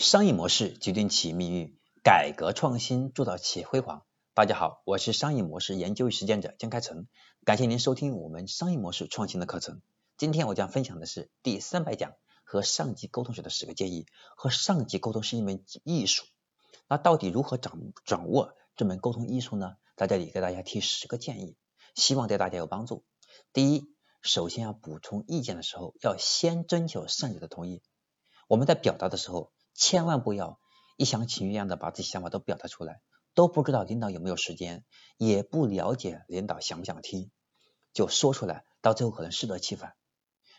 商业模式决定企业命运，改革创新铸造企业辉煌。大家好，我是商业模式研究与实践者江开成，感谢您收听我们商业模式创新的课程。今天我将分享的是第三百讲和上级沟通时的十个建议。和上级沟通是一门艺术，那到底如何掌掌握这门沟通艺术呢？在这里给大家提十个建议，希望对大家有帮助。第一，首先要补充意见的时候，要先征求上级的同意。我们在表达的时候。千万不要一厢情愿的把自己想法都表达出来，都不知道领导有没有时间，也不了解领导想不想听，就说出来，到最后可能适得其反。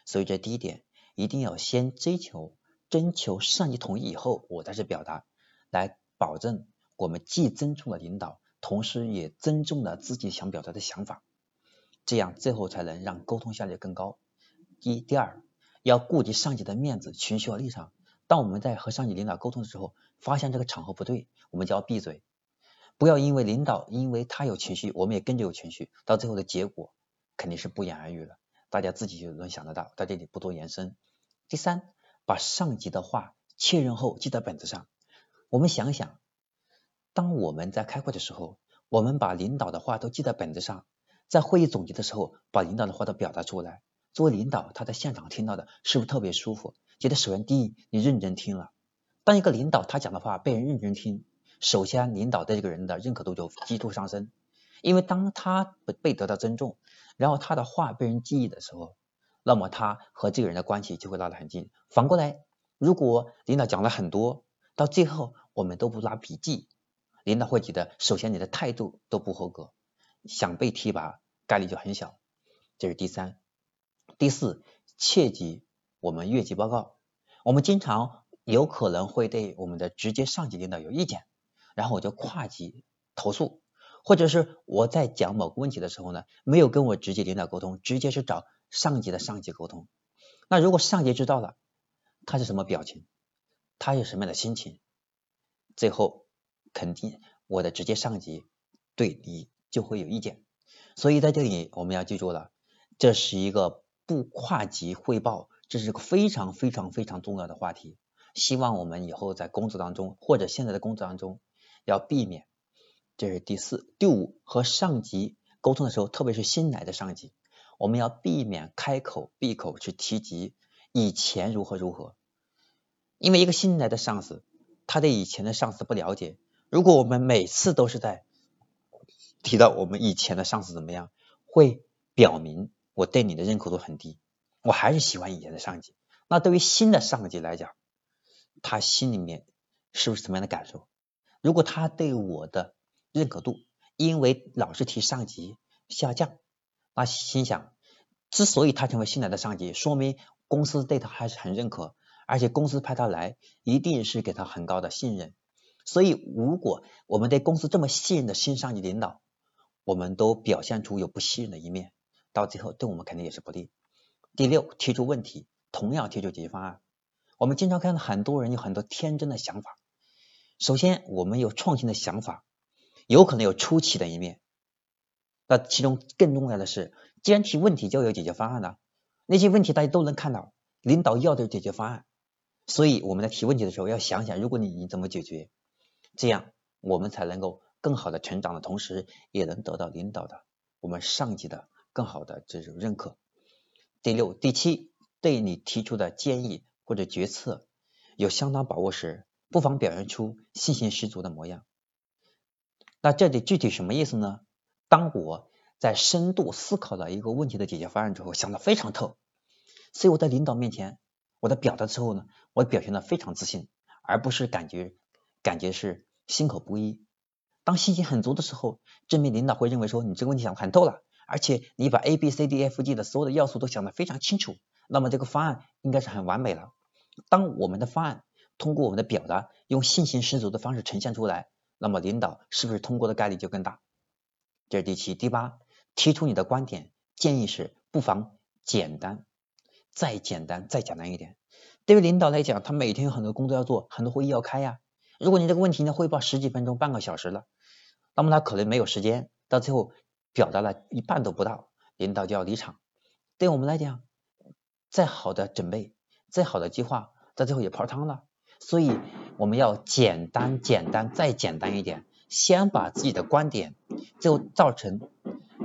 所以这第一点，一定要先追求征求上级同意以后，我再去表达，来保证我们既尊重了领导，同时也尊重了自己想表达的想法，这样最后才能让沟通效率更高。第一，第二，要顾及上级的面子、情绪和立场。当我们在和上级领导沟通的时候，发现这个场合不对，我们就要闭嘴，不要因为领导因为他有情绪，我们也跟着有情绪，到最后的结果肯定是不言而喻了。大家自己就能想得到，在这里不多延伸。第三，把上级的话确认后记在本子上。我们想想，当我们在开会的时候，我们把领导的话都记在本子上，在会议总结的时候把领导的话都表达出来，作为领导他在现场听到的是不是特别舒服？觉得首先第一，你认真听了。当一个领导他讲的话被人认真听，首先领导对这个人的认可度就急速上升。因为当他被得到尊重，然后他的话被人记忆的时候，那么他和这个人的关系就会拉得很近。反过来，如果领导讲了很多，到最后我们都不拉笔记，领导会觉得首先你的态度都不合格，想被提拔概率就很小。这是第三。第四，切记。我们越级报告，我们经常有可能会对我们的直接上级领导有意见，然后我就跨级投诉，或者是我在讲某个问题的时候呢，没有跟我直接领导沟通，直接是找上级的上级沟通。那如果上级知道了，他是什么表情，他有什么样的心情，最后肯定我的直接上级对你就会有意见。所以在这里我们要记住了，这是一个不跨级汇报。这是个非常非常非常重要的话题，希望我们以后在工作当中或者现在的工作当中要避免。这是第四、第五，和上级沟通的时候，特别是新来的上级，我们要避免开口闭口去提及以前如何如何，因为一个新来的上司，他对以前的上司不了解。如果我们每次都是在提到我们以前的上司怎么样，会表明我对你的认可度很低。我还是喜欢以前的上级。那对于新的上级来讲，他心里面是不是什么样的感受？如果他对我的认可度因为老是提上级下降，那心想，之所以他成为新来的上级，说明公司对他还是很认可，而且公司派他来一定是给他很高的信任。所以，如果我们对公司这么信任的新上级领导，我们都表现出有不信任的一面，到最后对我们肯定也是不利。第六，提出问题，同样提出解决方案。我们经常看到很多人有很多天真的想法。首先，我们有创新的想法，有可能有出奇的一面。那其中更重要的是，既然提问题，就有解决方案了。那些问题大家都能看到，领导要的解决方案。所以我们在提问题的时候，要想想，如果你你怎么解决，这样我们才能够更好的成长的同时，也能得到领导的我们上级的更好的这种认可。第六、第七，对你提出的建议或者决策有相当把握时，不妨表现出信心十足的模样。那这里具体什么意思呢？当我在深度思考了一个问题的解决方案之后，想的非常透，所以我在领导面前，我在表达之后呢，我表现的非常自信，而不是感觉感觉是心口不一。当信心很足的时候，证明领导会认为说你这个问题想的很透了。而且你把 A B C D F G 的所有的要素都想得非常清楚，那么这个方案应该是很完美了。当我们的方案通过我们的表达，用信心十足的方式呈现出来，那么领导是不是通过的概率就更大？这是第七、第八，提出你的观点建议是不妨简单，再简单再简单一点。对于领导来讲，他每天有很多工作要做，很多会议要开呀。如果你这个问题呢汇报十几分钟、半个小时了，那么他可能没有时间，到最后。表达了一半都不到，领导就要离场。对我们来讲，再好的准备，再好的计划，到最后也泡汤了。所以，我们要简单、简单再简单一点，先把自己的观点，最后造成，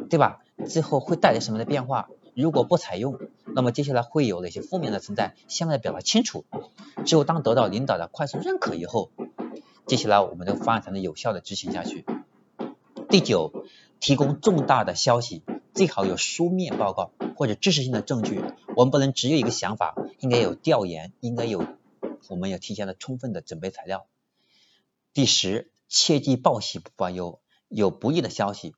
对吧？最后会带来什么的变化？如果不采用，那么接下来会有哪些负面的存在？先把它表达清楚。只有当得到领导的快速认可以后，接下来我们的方案才能有效的执行下去。第九，提供重大的消息，最好有书面报告或者知识性的证据。我们不能只有一个想法，应该有调研，应该有我们要提前的充分的准备材料。第十，切记报喜不报忧，有不利的消息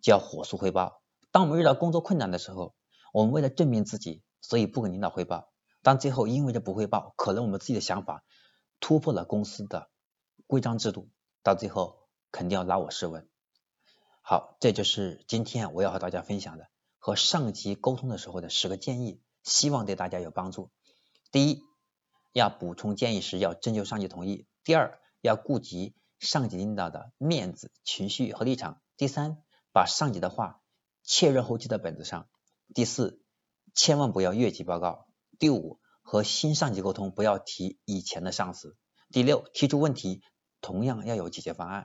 就要火速汇报。当我们遇到工作困难的时候，我们为了证明自己，所以不跟领导汇报。但最后因为这不汇报，可能我们自己的想法突破了公司的规章制度，到最后肯定要拉我试问。好，这就是今天我要和大家分享的和上级沟通的时候的十个建议，希望对大家有帮助。第一，要补充建议时要征求上级同意；第二，要顾及上级领导的面子、情绪和立场；第三，把上级的话确认后记在本子上；第四，千万不要越级报告；第五，和新上级沟通不要提以前的上司；第六，提出问题同样要有解决方案；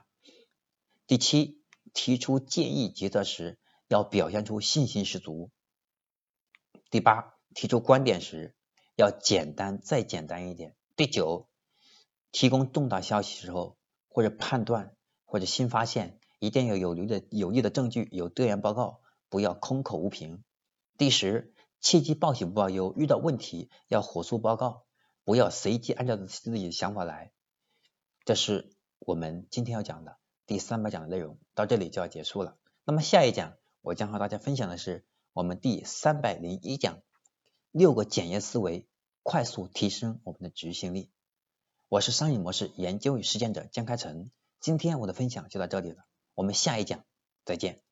第七。提出建议决策时，要表现出信心十足。第八，提出观点时要简单再简单一点。第九，提供重大消息时候或者判断或者新发现，一定要有力的有力的证据，有调研报告，不要空口无凭。第十，切记报喜不报忧，遇到问题要火速报告，不要随机按照自己的想法来。这是我们今天要讲的。第三百讲的内容到这里就要结束了。那么下一讲我将和大家分享的是我们第三百零一讲六个检验思维，快速提升我们的执行力。我是商业模式研究与实践者江开成。今天我的分享就到这里了，我们下一讲再见。